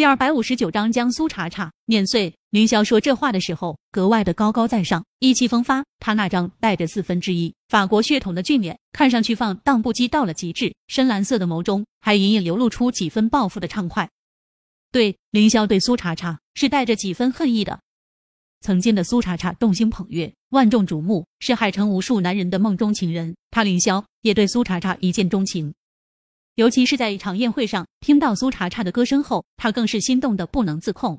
第二百五十九章将苏茶茶碾碎。凌霄说这话的时候格外的高高在上，意气风发。他那张带着四分之一法国血统的俊脸，看上去放荡不羁到了极致。深蓝色的眸中还隐隐流露出几分报复的畅快。对，凌霄对苏茶茶是带着几分恨意的。曾经的苏茶茶众星捧月，万众瞩目，是海城无数男人的梦中情人。他凌霄也对苏茶茶一见钟情。尤其是在一场宴会上，听到苏茶茶的歌声后，他更是心动的不能自控。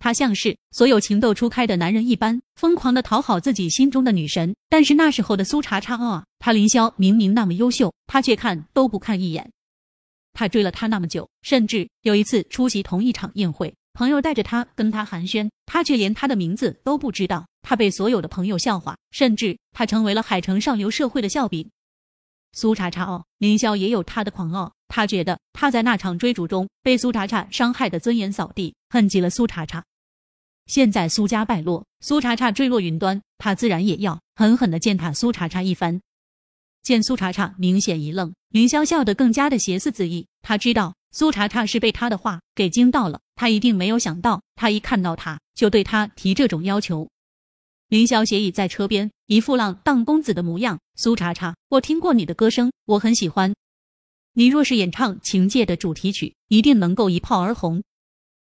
他像是所有情窦初开的男人一般，疯狂的讨好自己心中的女神。但是那时候的苏茶茶啊，他凌霄明明那么优秀，他却看都不看一眼。他追了他那么久，甚至有一次出席同一场宴会，朋友带着他跟他寒暄，他却连他的名字都不知道。他被所有的朋友笑话，甚至他成为了海城上流社会的笑柄。苏茶茶哦，凌霄也有他的狂傲。他觉得他在那场追逐中被苏茶茶伤害的尊严扫地，恨极了苏茶茶。现在苏家败落，苏茶茶坠落云端，他自然也要狠狠的践踏苏茶茶一番。见苏茶茶明显一愣，凌霄笑得更加的邪肆恣意。他知道苏茶茶是被他的话给惊到了，他一定没有想到，他一看到他就对他提这种要求。凌霄斜倚在车边，一副浪荡公子的模样。苏茶茶，我听过你的歌声，我很喜欢。你若是演唱《情界》的主题曲，一定能够一炮而红。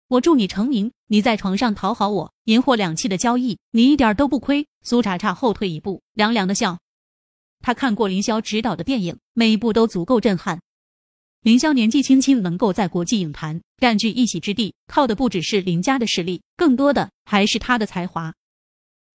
我祝你成名。你在床上讨好我，银货两讫的交易，你一点都不亏。苏茶茶后退一步，凉凉的笑。他看过凌霄执导的电影，每一部都足够震撼。凌霄年纪轻轻能够在国际影坛占据一席之地，靠的不只是林家的实力，更多的还是他的才华。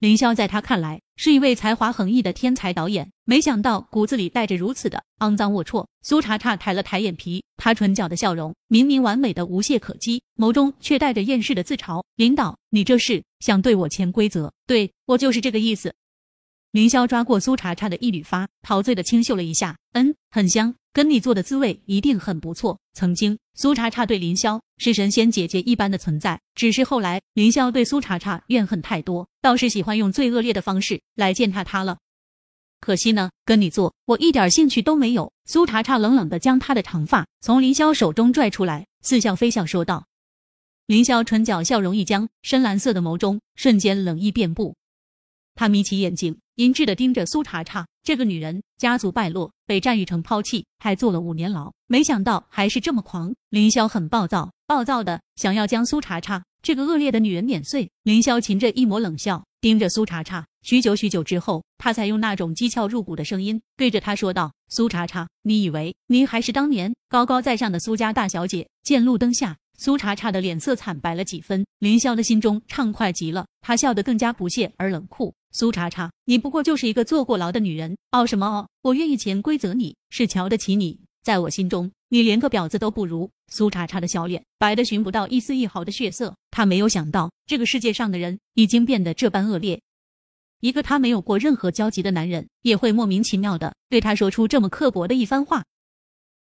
凌霄在他看来是一位才华横溢的天才导演，没想到骨子里带着如此的肮脏龌龊。苏茶茶抬了抬眼皮，他唇角的笑容明明完美的无懈可击，眸中却带着厌世的自嘲。领导，你这是想对我潜规则？对我就是这个意思。凌霄抓过苏茶茶的一缕发，陶醉的轻嗅了一下，嗯，很香。跟你做的滋味一定很不错。曾经，苏茶茶对林霄是神仙姐姐一般的存在，只是后来林霄对苏茶茶怨恨太多，倒是喜欢用最恶劣的方式来践踏她了。可惜呢，跟你做我一点兴趣都没有。苏茶茶冷冷的将她的长发从林霄手中拽出来，似笑非笑说道。林霄唇角笑容一僵，深蓝色的眸中瞬间冷意遍布。他眯起眼睛，阴鸷的盯着苏茶茶。这个女人家族败落，被战玉成抛弃，还坐了五年牢。没想到还是这么狂。凌霄很暴躁，暴躁的想要将苏茶茶这个恶劣的女人碾碎。凌霄噙着一抹冷笑，盯着苏茶茶。许久许久之后，他才用那种讥诮入骨的声音对着他说道：“苏茶茶，你以为你还是当年高高在上的苏家大小姐？”见路灯下。苏茶茶的脸色惨白了几分，凌霄的心中畅快极了，他笑得更加不屑而冷酷。苏茶茶，你不过就是一个坐过牢的女人，傲什么傲？我愿意潜规则，你是瞧得起你，在我心中，你连个婊子都不如。苏茶茶的小脸白得寻不到一丝一毫的血色，他没有想到这个世界上的人已经变得这般恶劣，一个他没有过任何交集的男人也会莫名其妙的对他说出这么刻薄的一番话。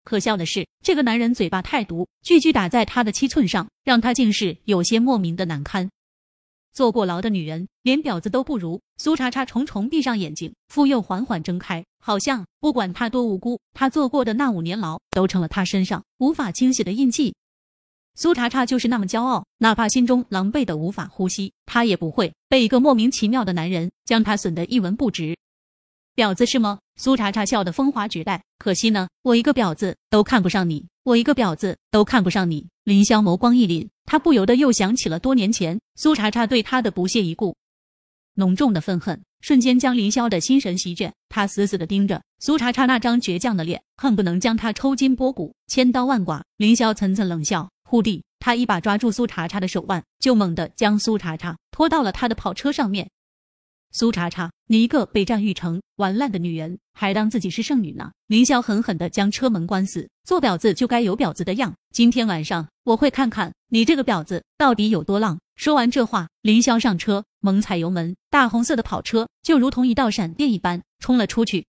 可笑的是，这个男人嘴巴太毒，句句打在他的七寸上，让他竟是有些莫名的难堪。坐过牢的女人，连婊子都不如。苏茶茶重重闭上眼睛，复又缓缓睁开，好像不管她多无辜，她坐过的那五年牢都成了她身上无法清洗的印记。苏茶茶就是那么骄傲，哪怕心中狼狈的无法呼吸，她也不会被一个莫名其妙的男人将她损得一文不值。婊子是吗？苏茶茶笑得风华绝代。可惜呢，我一个婊子都看不上你，我一个婊子都看不上你。林霄眸光一凛，他不由得又想起了多年前苏茶茶对他的不屑一顾，浓重的愤恨瞬间将林霄的心神席卷。他死死地盯着苏茶茶那张倔强的脸，恨不能将他抽筋剥骨，千刀万剐。林霄层层冷笑，忽地，他一把抓住苏茶茶的手腕，就猛地将苏茶茶拖到了他的跑车上面。苏茶茶，你一个被战玉成玩烂的女人，还当自己是圣女呢？凌霄狠狠地将车门关死。做婊子就该有婊子的样，今天晚上我会看看你这个婊子到底有多浪。说完这话，凌霄上车，猛踩油门，大红色的跑车就如同一道闪电一般冲了出去。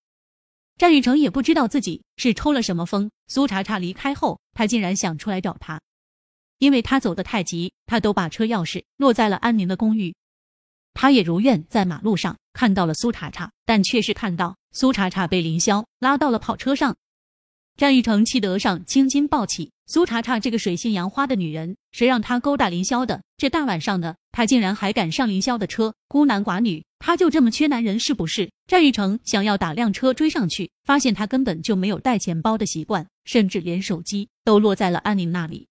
战玉成也不知道自己是抽了什么风，苏茶茶离开后，他竟然想出来找他，因为他走得太急，他都把车钥匙落在了安宁的公寓。他也如愿在马路上看到了苏茶茶，但却是看到苏茶茶被凌霄拉到了跑车上。战玉成气得上青筋暴起，苏茶茶这个水性杨花的女人，谁让她勾搭凌霄的？这大晚上的，她竟然还敢上凌霄的车，孤男寡女，她就这么缺男人是不是？战玉成想要打辆车追上去，发现他根本就没有带钱包的习惯，甚至连手机都落在了安宁那里。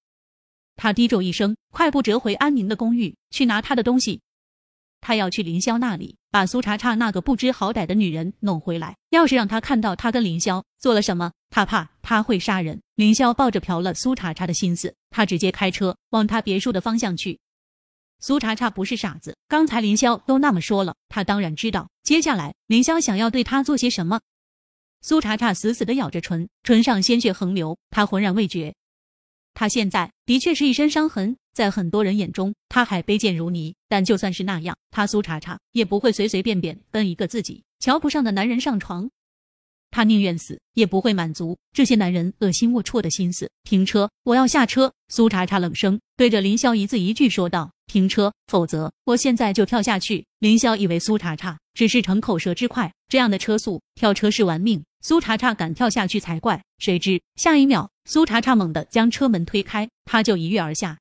他低咒一声，快步折回安宁的公寓，去拿他的东西。他要去凌霄那里，把苏茶茶那个不知好歹的女人弄回来。要是让他看到他跟凌霄做了什么，他怕他会杀人。凌霄抱着嫖了苏茶茶的心思，他直接开车往他别墅的方向去。苏茶茶不是傻子，刚才凌霄都那么说了，他当然知道接下来凌霄想要对他做些什么。苏茶茶死死的咬着唇，唇上鲜血横流，他浑然未觉。他现在的确是一身伤痕，在很多人眼中，他还卑贱如泥。但就算是那样，他苏茶茶也不会随随便便跟一个自己瞧不上的男人上床。他宁愿死，也不会满足这些男人恶心龌龊的心思。停车，我要下车。苏茶茶冷声对着林霄一字一句说道：“停车，否则我现在就跳下去。”林霄以为苏茶茶只是逞口舌之快，这样的车速，跳车是玩命。苏茶茶敢跳下去才怪，谁知下一秒，苏茶茶猛地将车门推开，他就一跃而下。